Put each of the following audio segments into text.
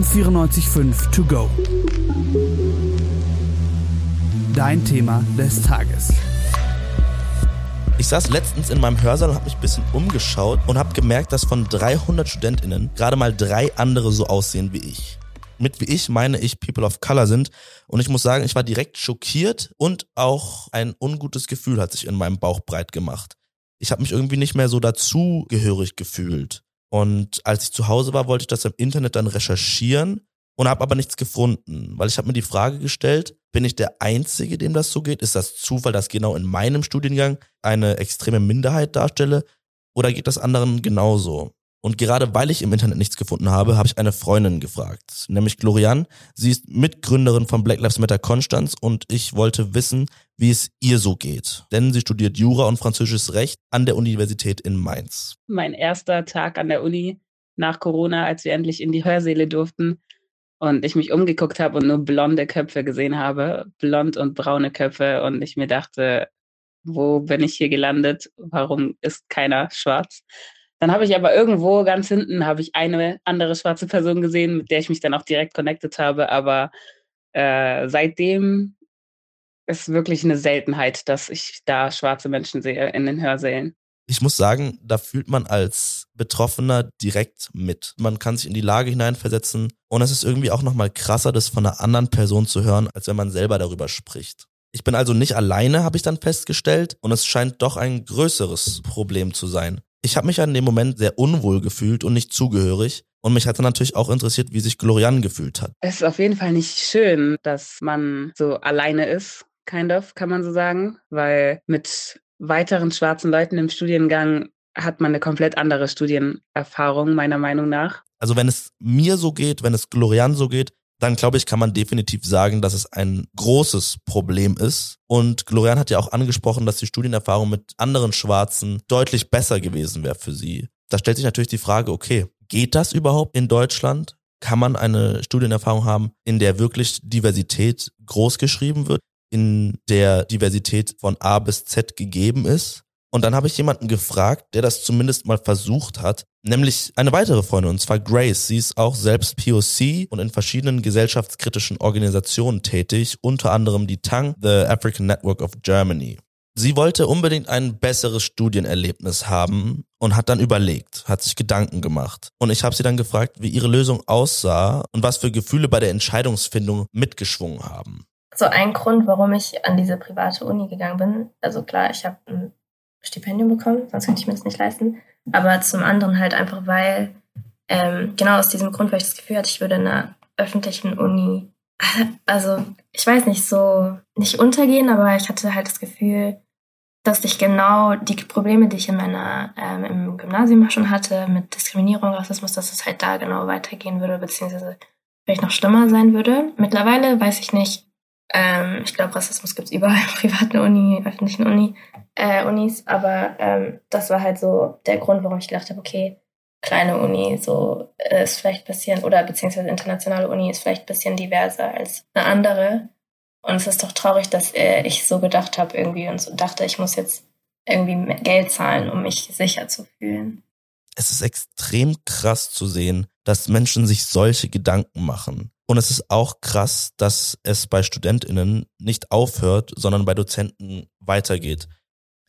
am 94.5 To Go. Dein Thema des Tages. Ich saß letztens in meinem Hörsaal und habe mich ein bisschen umgeschaut und habe gemerkt, dass von 300 StudentInnen gerade mal drei andere so aussehen wie ich. Mit wie ich meine ich People of Color sind. Und ich muss sagen, ich war direkt schockiert und auch ein ungutes Gefühl hat sich in meinem Bauch breit gemacht. Ich habe mich irgendwie nicht mehr so dazugehörig gefühlt. Und als ich zu Hause war, wollte ich das im Internet dann recherchieren und habe aber nichts gefunden, weil ich habe mir die Frage gestellt, bin ich der Einzige, dem das so geht? Ist das Zufall, dass genau in meinem Studiengang eine extreme Minderheit darstelle? Oder geht das anderen genauso? Und gerade weil ich im Internet nichts gefunden habe, habe ich eine Freundin gefragt, nämlich Glorian. Sie ist Mitgründerin von Black Lives Matter Konstanz und ich wollte wissen, wie es ihr so geht. Denn sie studiert Jura und französisches Recht an der Universität in Mainz. Mein erster Tag an der Uni nach Corona, als wir endlich in die Hörsäle durften, und ich mich umgeguckt habe und nur blonde Köpfe gesehen habe, blond und braune Köpfe und ich mir dachte, wo bin ich hier gelandet? Warum ist keiner schwarz? Dann habe ich aber irgendwo ganz hinten habe ich eine andere schwarze Person gesehen, mit der ich mich dann auch direkt connected habe. Aber äh, seitdem ist wirklich eine Seltenheit, dass ich da schwarze Menschen sehe in den Hörsälen ich muss sagen, da fühlt man als Betroffener direkt mit. Man kann sich in die Lage hineinversetzen und es ist irgendwie auch nochmal krasser, das von einer anderen Person zu hören, als wenn man selber darüber spricht. Ich bin also nicht alleine, habe ich dann festgestellt, und es scheint doch ein größeres Problem zu sein. Ich habe mich an dem Moment sehr unwohl gefühlt und nicht zugehörig. Und mich hat dann natürlich auch interessiert, wie sich Glorian gefühlt hat. Es ist auf jeden Fall nicht schön, dass man so alleine ist, kind of, kann man so sagen, weil mit weiteren schwarzen Leuten im Studiengang hat man eine komplett andere Studienerfahrung, meiner Meinung nach. Also wenn es mir so geht, wenn es Glorian so geht, dann glaube ich, kann man definitiv sagen, dass es ein großes Problem ist. Und Glorian hat ja auch angesprochen, dass die Studienerfahrung mit anderen Schwarzen deutlich besser gewesen wäre für sie. Da stellt sich natürlich die Frage, okay, geht das überhaupt in Deutschland? Kann man eine Studienerfahrung haben, in der wirklich Diversität groß geschrieben wird? in der Diversität von A bis Z gegeben ist. Und dann habe ich jemanden gefragt, der das zumindest mal versucht hat, nämlich eine weitere Freundin, und zwar Grace. Sie ist auch selbst POC und in verschiedenen gesellschaftskritischen Organisationen tätig, unter anderem die TANG, The African Network of Germany. Sie wollte unbedingt ein besseres Studienerlebnis haben und hat dann überlegt, hat sich Gedanken gemacht. Und ich habe sie dann gefragt, wie ihre Lösung aussah und was für Gefühle bei der Entscheidungsfindung mitgeschwungen haben so ein Grund, warum ich an diese private Uni gegangen bin. Also klar, ich habe ein Stipendium bekommen, sonst könnte ich mir das nicht leisten. Aber zum anderen halt einfach, weil, ähm, genau aus diesem Grund, weil ich das Gefühl hatte, ich würde in einer öffentlichen Uni, also ich weiß nicht, so nicht untergehen, aber ich hatte halt das Gefühl, dass ich genau die Probleme, die ich in meiner, ähm, im Gymnasium schon hatte, mit Diskriminierung, Rassismus, dass es halt da genau weitergehen würde, beziehungsweise vielleicht noch schlimmer sein würde. Mittlerweile weiß ich nicht, ähm, ich glaube, Rassismus gibt es überall, privaten Uni, öffentlichen Uni, äh, Unis, aber ähm, das war halt so der Grund, warum ich gedacht habe, okay, kleine Uni so äh, ist vielleicht ein bisschen, oder beziehungsweise internationale Uni ist vielleicht ein bisschen diverser als eine andere. Und es ist doch traurig, dass äh, ich so gedacht habe irgendwie und so dachte, ich muss jetzt irgendwie Geld zahlen, um mich sicher zu fühlen. Es ist extrem krass zu sehen, dass Menschen sich solche Gedanken machen. Und es ist auch krass, dass es bei StudentInnen nicht aufhört, sondern bei Dozenten weitergeht.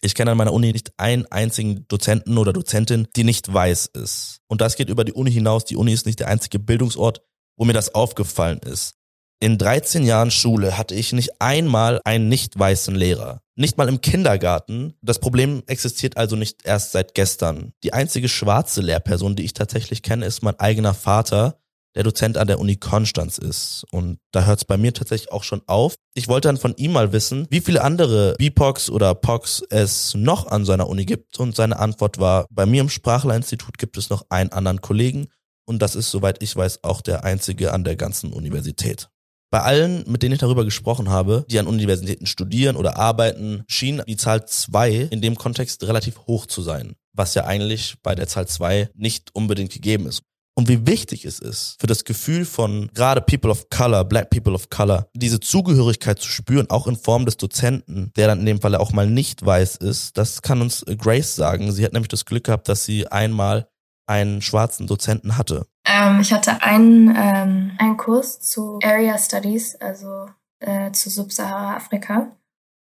Ich kenne an meiner Uni nicht einen einzigen Dozenten oder Dozentin, die nicht weiß ist. Und das geht über die Uni hinaus. Die Uni ist nicht der einzige Bildungsort, wo mir das aufgefallen ist. In 13 Jahren Schule hatte ich nicht einmal einen nicht weißen Lehrer. Nicht mal im Kindergarten. Das Problem existiert also nicht erst seit gestern. Die einzige schwarze Lehrperson, die ich tatsächlich kenne, ist mein eigener Vater, der Dozent an der Uni Konstanz ist. Und da hört es bei mir tatsächlich auch schon auf. Ich wollte dann von ihm mal wissen, wie viele andere BIPOX oder POX es noch an seiner Uni gibt. Und seine Antwort war, bei mir im Sprachlerinstitut gibt es noch einen anderen Kollegen. Und das ist, soweit ich weiß, auch der einzige an der ganzen Universität. Bei allen, mit denen ich darüber gesprochen habe, die an Universitäten studieren oder arbeiten, schien die Zahl zwei in dem Kontext relativ hoch zu sein was ja eigentlich bei der Zahl zwei nicht unbedingt gegeben ist und wie wichtig es ist, für das Gefühl von gerade People of Color, Black People of Color, diese Zugehörigkeit zu spüren, auch in Form des Dozenten, der dann in dem Falle auch mal nicht weiß ist, das kann uns Grace sagen. Sie hat nämlich das Glück gehabt, dass sie einmal einen schwarzen Dozenten hatte. Ähm, ich hatte einen, ähm, einen Kurs zu Area Studies, also äh, zu Subsahara-Afrika.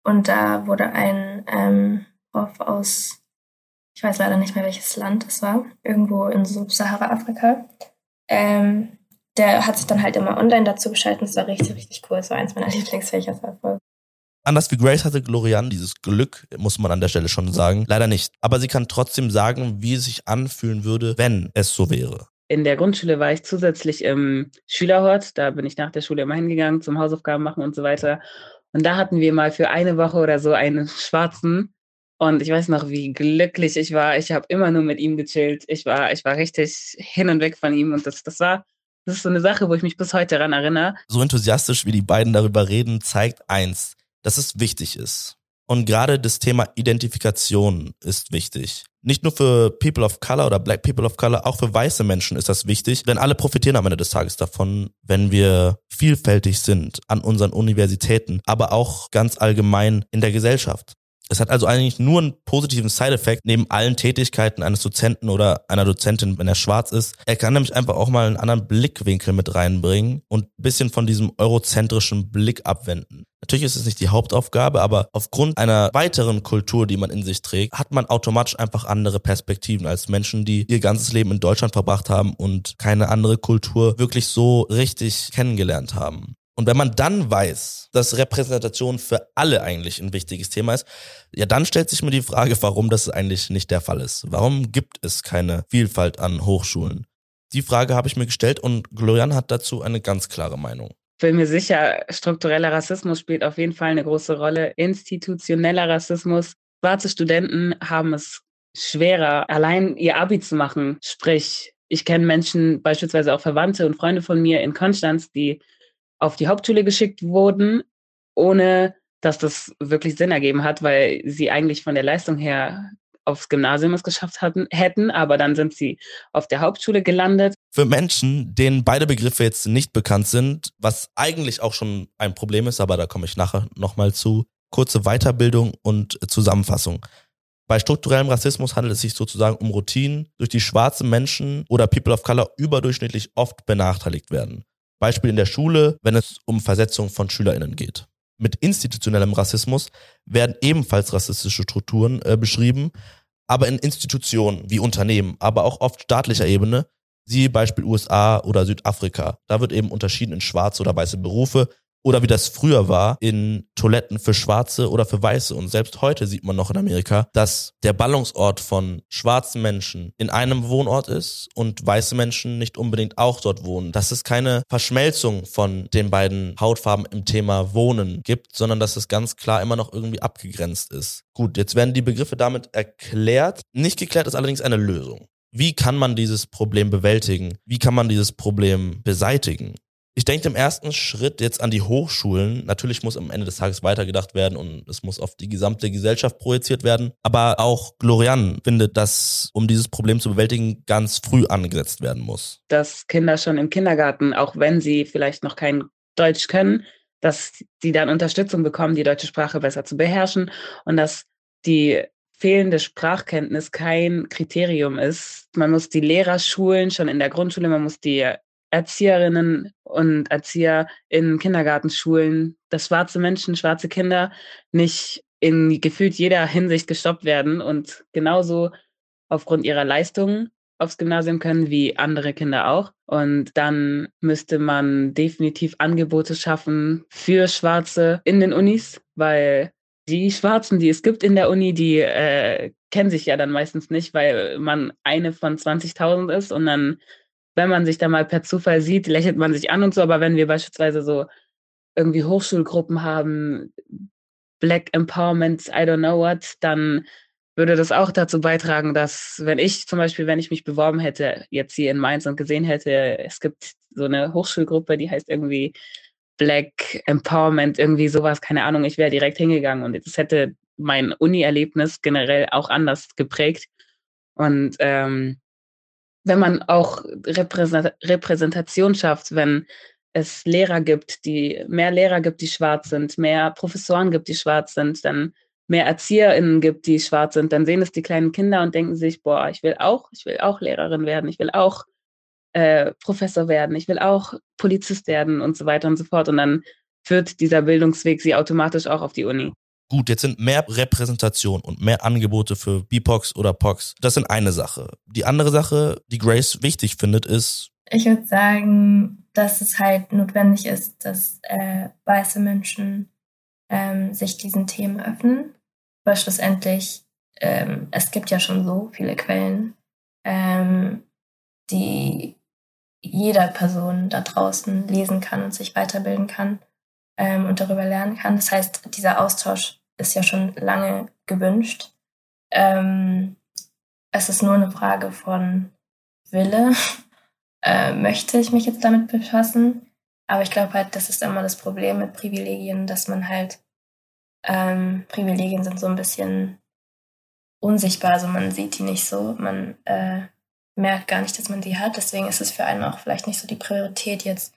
Und da wurde ein ähm, Prof aus, ich weiß leider nicht mehr, welches Land es war, irgendwo in Subsahara-Afrika. Ähm, der hat sich dann halt immer online dazu geschaltet. Das war richtig, richtig cool. Das war eins meiner Lieblingsfächer. Anders wie Grace hatte Glorian dieses Glück, muss man an der Stelle schon sagen, leider nicht. Aber sie kann trotzdem sagen, wie es sich anfühlen würde, wenn es so wäre. In der Grundschule war ich zusätzlich im Schülerhort. Da bin ich nach der Schule immer hingegangen zum Hausaufgaben machen und so weiter. Und da hatten wir mal für eine Woche oder so einen Schwarzen. Und ich weiß noch, wie glücklich ich war. Ich habe immer nur mit ihm gechillt. Ich war, ich war richtig hin und weg von ihm. Und das, das war, das ist so eine Sache, wo ich mich bis heute daran erinnere. So enthusiastisch, wie die beiden darüber reden, zeigt eins dass es wichtig ist. Und gerade das Thema Identifikation ist wichtig. Nicht nur für People of Color oder Black People of Color, auch für weiße Menschen ist das wichtig, denn alle profitieren am Ende des Tages davon, wenn wir vielfältig sind an unseren Universitäten, aber auch ganz allgemein in der Gesellschaft. Es hat also eigentlich nur einen positiven Side-Effekt neben allen Tätigkeiten eines Dozenten oder einer Dozentin, wenn er schwarz ist. Er kann nämlich einfach auch mal einen anderen Blickwinkel mit reinbringen und bisschen von diesem eurozentrischen Blick abwenden. Natürlich ist es nicht die Hauptaufgabe, aber aufgrund einer weiteren Kultur, die man in sich trägt, hat man automatisch einfach andere Perspektiven als Menschen, die ihr ganzes Leben in Deutschland verbracht haben und keine andere Kultur wirklich so richtig kennengelernt haben. Und wenn man dann weiß, dass Repräsentation für alle eigentlich ein wichtiges Thema ist, ja, dann stellt sich mir die Frage, warum das eigentlich nicht der Fall ist. Warum gibt es keine Vielfalt an Hochschulen? Die Frage habe ich mir gestellt und Glorian hat dazu eine ganz klare Meinung. Ich bin mir sicher, struktureller Rassismus spielt auf jeden Fall eine große Rolle. Institutioneller Rassismus. Schwarze Studenten haben es schwerer, allein ihr Abi zu machen. Sprich, ich kenne Menschen, beispielsweise auch Verwandte und Freunde von mir in Konstanz, die auf die Hauptschule geschickt wurden, ohne dass das wirklich Sinn ergeben hat, weil sie eigentlich von der Leistung her aufs Gymnasium es geschafft hatten, hätten, aber dann sind sie auf der Hauptschule gelandet. Für Menschen, denen beide Begriffe jetzt nicht bekannt sind, was eigentlich auch schon ein Problem ist, aber da komme ich nachher nochmal zu, kurze Weiterbildung und Zusammenfassung. Bei strukturellem Rassismus handelt es sich sozusagen um Routinen, durch die schwarze Menschen oder People of Color überdurchschnittlich oft benachteiligt werden. Beispiel in der Schule, wenn es um Versetzung von SchülerInnen geht. Mit institutionellem Rassismus werden ebenfalls rassistische Strukturen äh, beschrieben, aber in Institutionen wie Unternehmen, aber auch oft staatlicher Ebene, siehe Beispiel USA oder Südafrika. Da wird eben unterschieden in schwarze oder weiße Berufe, oder wie das früher war in Toiletten für Schwarze oder für Weiße. Und selbst heute sieht man noch in Amerika, dass der Ballungsort von schwarzen Menschen in einem Wohnort ist und weiße Menschen nicht unbedingt auch dort wohnen. Dass es keine Verschmelzung von den beiden Hautfarben im Thema Wohnen gibt, sondern dass es ganz klar immer noch irgendwie abgegrenzt ist. Gut, jetzt werden die Begriffe damit erklärt. Nicht geklärt ist allerdings eine Lösung. Wie kann man dieses Problem bewältigen? Wie kann man dieses Problem beseitigen? Ich denke im ersten Schritt jetzt an die Hochschulen. Natürlich muss am Ende des Tages weitergedacht werden und es muss auf die gesamte Gesellschaft projiziert werden. Aber auch Glorian findet, dass, um dieses Problem zu bewältigen, ganz früh angesetzt werden muss. Dass Kinder schon im Kindergarten, auch wenn sie vielleicht noch kein Deutsch können, dass sie dann Unterstützung bekommen, die deutsche Sprache besser zu beherrschen und dass die fehlende Sprachkenntnis kein Kriterium ist. Man muss die Lehrer schulen, schon in der Grundschule, man muss die Erzieherinnen und Erzieher in Kindergartenschulen, dass schwarze Menschen, schwarze Kinder nicht in gefühlt jeder Hinsicht gestoppt werden und genauso aufgrund ihrer Leistungen aufs Gymnasium können wie andere Kinder auch. Und dann müsste man definitiv Angebote schaffen für Schwarze in den Unis, weil die Schwarzen, die es gibt in der Uni, die äh, kennen sich ja dann meistens nicht, weil man eine von 20.000 ist und dann wenn man sich da mal per Zufall sieht, lächelt man sich an und so, aber wenn wir beispielsweise so irgendwie Hochschulgruppen haben, Black Empowerment, I don't know what, dann würde das auch dazu beitragen, dass wenn ich zum Beispiel, wenn ich mich beworben hätte, jetzt hier in Mainz und gesehen hätte, es gibt so eine Hochschulgruppe, die heißt irgendwie Black Empowerment, irgendwie sowas, keine Ahnung, ich wäre direkt hingegangen und das hätte mein Uni-Erlebnis generell auch anders geprägt. Und ähm, wenn man auch Repräsentation schafft, wenn es Lehrer gibt, die mehr Lehrer gibt, die schwarz sind, mehr Professoren gibt, die schwarz sind, dann mehr ErzieherInnen gibt, die schwarz sind, dann sehen es die kleinen Kinder und denken sich, boah, ich will auch, ich will auch Lehrerin werden, ich will auch äh, Professor werden, ich will auch Polizist werden und so weiter und so fort. Und dann führt dieser Bildungsweg sie automatisch auch auf die Uni. Gut, jetzt sind mehr Repräsentation und mehr Angebote für BIPOX oder POX. Das sind eine Sache. Die andere Sache, die Grace wichtig findet, ist. Ich würde sagen, dass es halt notwendig ist, dass äh, weiße Menschen ähm, sich diesen Themen öffnen. Weil schlussendlich, ähm, es gibt ja schon so viele Quellen, ähm, die jeder Person da draußen lesen kann und sich weiterbilden kann ähm, und darüber lernen kann. Das heißt, dieser Austausch ist ja schon lange gewünscht. Ähm, es ist nur eine Frage von Wille. äh, möchte ich mich jetzt damit befassen? Aber ich glaube halt, das ist immer das Problem mit Privilegien, dass man halt, ähm, Privilegien sind so ein bisschen unsichtbar, also man sieht die nicht so, man äh, merkt gar nicht, dass man die hat. Deswegen ist es für einen auch vielleicht nicht so die Priorität, jetzt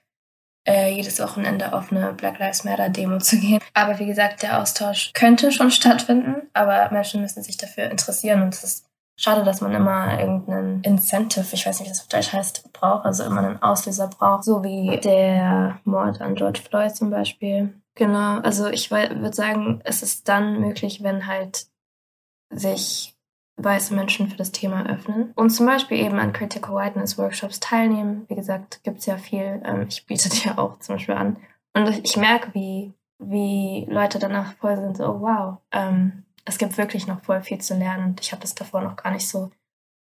äh, jedes Wochenende auf eine Black Lives Matter Demo zu gehen. Aber wie gesagt, der Austausch könnte schon stattfinden, aber Menschen müssen sich dafür interessieren und es ist schade, dass man immer irgendeinen Incentive, ich weiß nicht, wie das auf Deutsch heißt, braucht, also immer einen Auslöser braucht, so wie der Mord an George Floyd zum Beispiel. Genau, also ich würde sagen, es ist dann möglich, wenn halt sich weiße Menschen für das Thema öffnen und zum Beispiel eben an Critical Whiteness Workshops teilnehmen. Wie gesagt, gibt es ja viel. Ähm, ich biete ja auch zum Beispiel an. Und ich merke, wie, wie Leute danach voll sind, so, oh, wow, ähm, es gibt wirklich noch voll viel zu lernen und ich habe das davor noch gar nicht so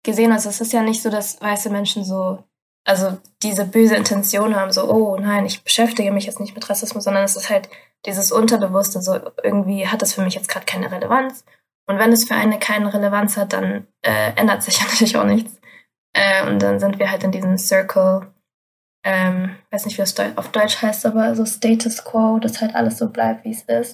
gesehen. Also es ist ja nicht so, dass weiße Menschen so, also diese böse Intention haben, so, oh nein, ich beschäftige mich jetzt nicht mit Rassismus, sondern es ist halt dieses Unterbewusste, so irgendwie hat das für mich jetzt gerade keine Relevanz und wenn es für eine keine Relevanz hat, dann äh, ändert sich natürlich auch nichts. Äh, und dann sind wir halt in diesem Circle, ähm, weiß nicht, wie das auf Deutsch heißt, aber so Status Quo, dass halt alles so bleibt, wie es ist.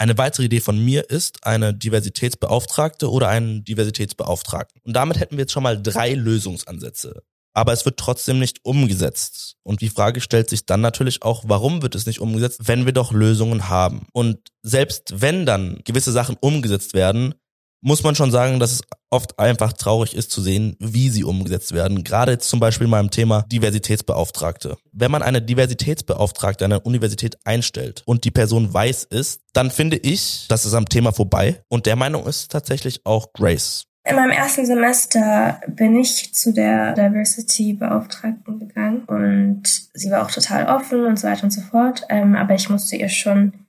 Eine weitere Idee von mir ist eine Diversitätsbeauftragte oder einen Diversitätsbeauftragten. Und damit hätten wir jetzt schon mal drei Lösungsansätze aber es wird trotzdem nicht umgesetzt. Und die Frage stellt sich dann natürlich auch, warum wird es nicht umgesetzt, wenn wir doch Lösungen haben? Und selbst wenn dann gewisse Sachen umgesetzt werden, muss man schon sagen, dass es oft einfach traurig ist zu sehen, wie sie umgesetzt werden. Gerade jetzt zum Beispiel beim Thema Diversitätsbeauftragte. Wenn man eine Diversitätsbeauftragte an einer Universität einstellt und die Person weiß ist, dann finde ich, das ist am Thema vorbei. Und der Meinung ist tatsächlich auch Grace. In meinem ersten Semester bin ich zu der Diversity-Beauftragten gegangen und sie war auch total offen und so weiter und so fort. Ähm, aber ich musste ihr schon,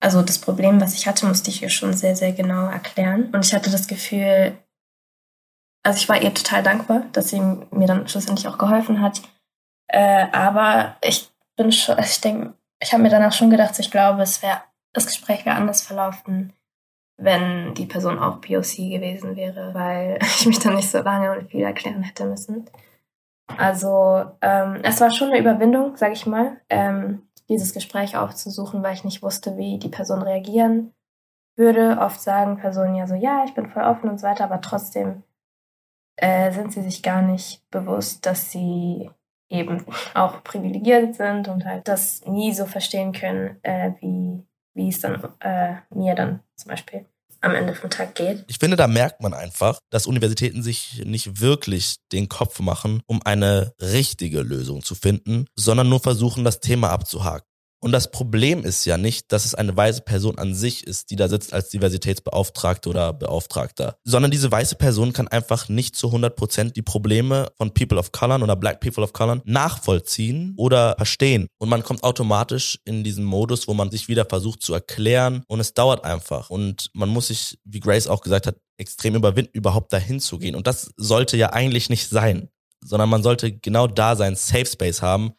also das Problem, was ich hatte, musste ich ihr schon sehr, sehr genau erklären. Und ich hatte das Gefühl, also ich war ihr total dankbar, dass sie mir dann schlussendlich auch geholfen hat. Äh, aber ich bin schon, ich denke, ich habe mir danach schon gedacht, ich glaube, es wäre, das Gespräch wäre anders verlaufen, wenn die Person auch POC gewesen wäre, weil ich mich dann nicht so lange und viel erklären hätte müssen. Also ähm, es war schon eine Überwindung, sage ich mal, ähm, dieses Gespräch aufzusuchen, weil ich nicht wusste, wie die Person reagieren würde. Oft sagen Personen ja so, ja, ich bin voll offen und so weiter, aber trotzdem äh, sind sie sich gar nicht bewusst, dass sie eben auch privilegiert sind und halt das nie so verstehen können, äh, wie wie es dann äh, mir dann zum Beispiel am Ende vom Tag geht. Ich finde, da merkt man einfach, dass Universitäten sich nicht wirklich den Kopf machen, um eine richtige Lösung zu finden, sondern nur versuchen, das Thema abzuhaken. Und das Problem ist ja nicht, dass es eine weiße Person an sich ist, die da sitzt als Diversitätsbeauftragte oder Beauftragter, sondern diese weiße Person kann einfach nicht zu 100 Prozent die Probleme von People of Color oder Black People of Color nachvollziehen oder verstehen. Und man kommt automatisch in diesen Modus, wo man sich wieder versucht zu erklären und es dauert einfach. Und man muss sich, wie Grace auch gesagt hat, extrem überwinden, überhaupt dahin zu gehen. Und das sollte ja eigentlich nicht sein, sondern man sollte genau da sein Safe Space haben.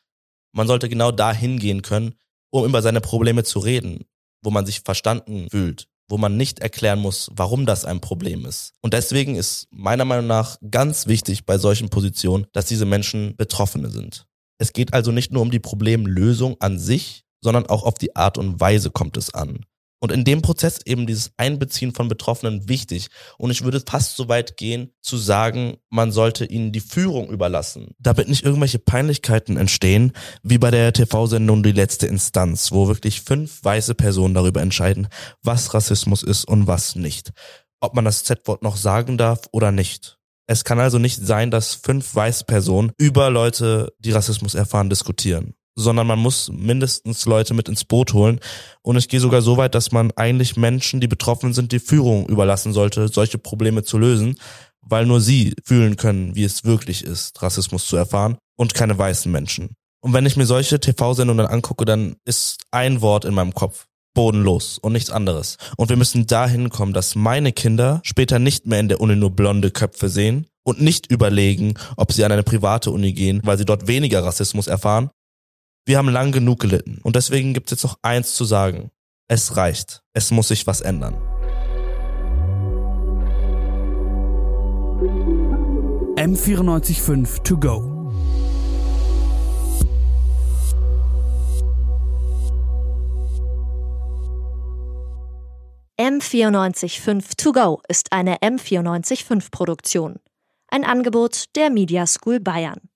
Man sollte genau da hingehen können, um über seine Probleme zu reden, wo man sich verstanden fühlt, wo man nicht erklären muss, warum das ein Problem ist. Und deswegen ist meiner Meinung nach ganz wichtig bei solchen Positionen, dass diese Menschen Betroffene sind. Es geht also nicht nur um die Problemlösung an sich, sondern auch auf die Art und Weise kommt es an. Und in dem Prozess eben dieses Einbeziehen von Betroffenen wichtig. Und ich würde fast so weit gehen, zu sagen, man sollte ihnen die Führung überlassen. Damit nicht irgendwelche Peinlichkeiten entstehen, wie bei der TV-Sendung Die letzte Instanz, wo wirklich fünf weiße Personen darüber entscheiden, was Rassismus ist und was nicht. Ob man das Z-Wort noch sagen darf oder nicht. Es kann also nicht sein, dass fünf Weißpersonen über Leute, die Rassismus erfahren, diskutieren sondern man muss mindestens Leute mit ins Boot holen. Und ich gehe sogar so weit, dass man eigentlich Menschen, die betroffen sind, die Führung überlassen sollte, solche Probleme zu lösen, weil nur sie fühlen können, wie es wirklich ist, Rassismus zu erfahren und keine weißen Menschen. Und wenn ich mir solche TV-Sendungen angucke, dann ist ein Wort in meinem Kopf. Bodenlos und nichts anderes. Und wir müssen dahin kommen, dass meine Kinder später nicht mehr in der Uni nur blonde Köpfe sehen und nicht überlegen, ob sie an eine private Uni gehen, weil sie dort weniger Rassismus erfahren, wir haben lang genug gelitten und deswegen gibt es jetzt noch eins zu sagen. Es reicht. Es muss sich was ändern. M945 to go. M945 to go ist eine M945 Produktion. Ein Angebot der Media School Bayern.